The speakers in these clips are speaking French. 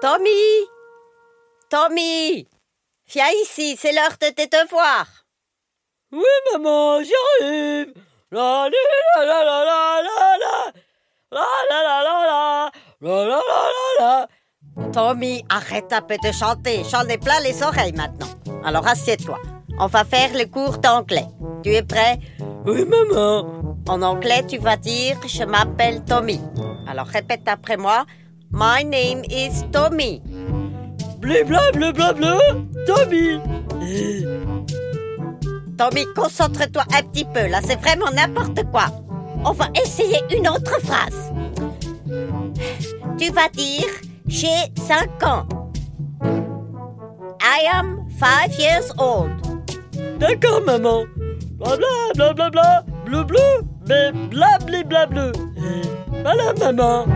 Tommy Tommy Viens ici, c'est l'heure de tes devoirs. Oui, maman, j'y arrive. La la la la la la la la la la la la la la la Tommy, arrête un peu de chanter. J'en ai plein les oreilles maintenant. Alors assieds-toi. On va faire le cours d'anglais. Tu es prêt? Oui, maman. En anglais, tu vas dire Je m'appelle Tommy. Alors répète après moi. My name is Tommy. Blibla blibla bleu, Tommy. Tommy, concentre-toi un petit peu. Là, c'est vraiment n'importe quoi. On va essayer une autre phrase. Tu vas dire J'ai 5 ans. I am 5 years old. D'accord, maman. Blabla blabla bla bleu bleu, mais blabli bla bleu. Voilà, maman.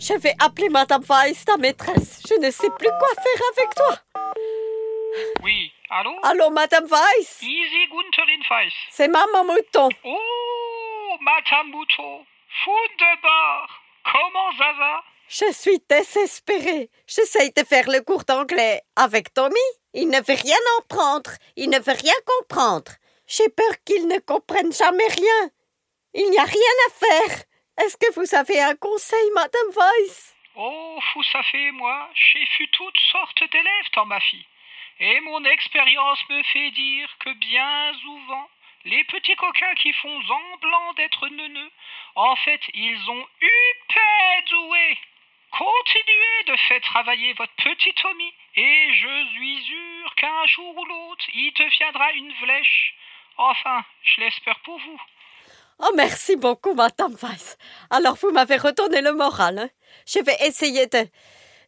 Je vais appeler Madame Weiss, ta maîtresse. Je ne sais plus quoi faire avec toi. Oui, allô? Allô, Madame Weiss? Easy Gunterin Weiss. C'est Maman Mouton. Oh, Madame Mouton. Wunderbar. Comment ça va? Je suis désespérée. J'essaye de faire le cours d'anglais avec Tommy. Il ne veut rien en prendre. Il ne veut rien comprendre. J'ai peur qu'il ne comprenne jamais rien. Il n'y a rien à faire. Est-ce que vous avez un conseil, Madame Weiss? Oh, vous savez, moi, j'ai vu toutes sortes d'élèves dans ma fille. Et mon expérience me fait dire que bien souvent, les petits coquins qui font semblant d'être neuneux, en fait, ils ont eu doué. Continuez de faire travailler votre petit Tommy, et je suis sûr qu'un jour ou l'autre, il deviendra une flèche. Enfin, je l'espère pour vous. Oh, merci beaucoup, Madame Weiss. Alors, vous m'avez redonné le moral. Hein. Je vais essayer de,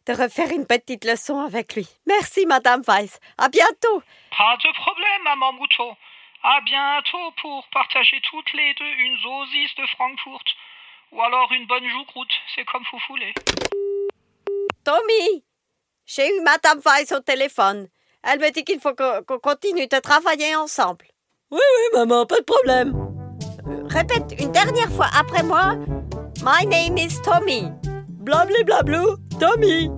de refaire une petite leçon avec lui. Merci, Madame Weiss. À bientôt. Pas de problème, maman Mouton. À bientôt pour partager toutes les deux une saucisse de Francfort. Ou alors une bonne joucroute, c'est comme vous voulez. Tommy, j'ai eu Madame Weiss au téléphone. Elle me dit qu'il faut qu'on continue de travailler ensemble. Oui, oui, maman, pas de problème. Répète une dernière fois après moi. My name is Tommy. Blabli blablou, Tommy.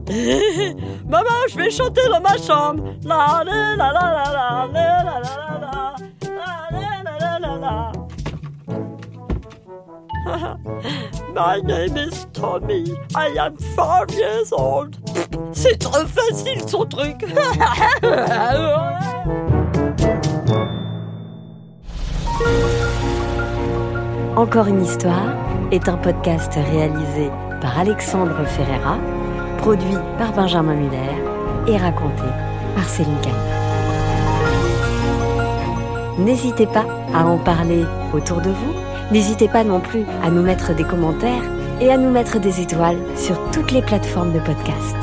maman, je vais chanter dans ma chambre. La la la la la la la la la la la la la la My name is Tommy. I am five years old. C'est trop facile son truc. Encore une histoire est un podcast réalisé par Alexandre Ferreira, produit par Benjamin Muller et raconté par Céline Kahn. N'hésitez pas à en parler autour de vous. N'hésitez pas non plus à nous mettre des commentaires et à nous mettre des étoiles sur toutes les plateformes de podcast.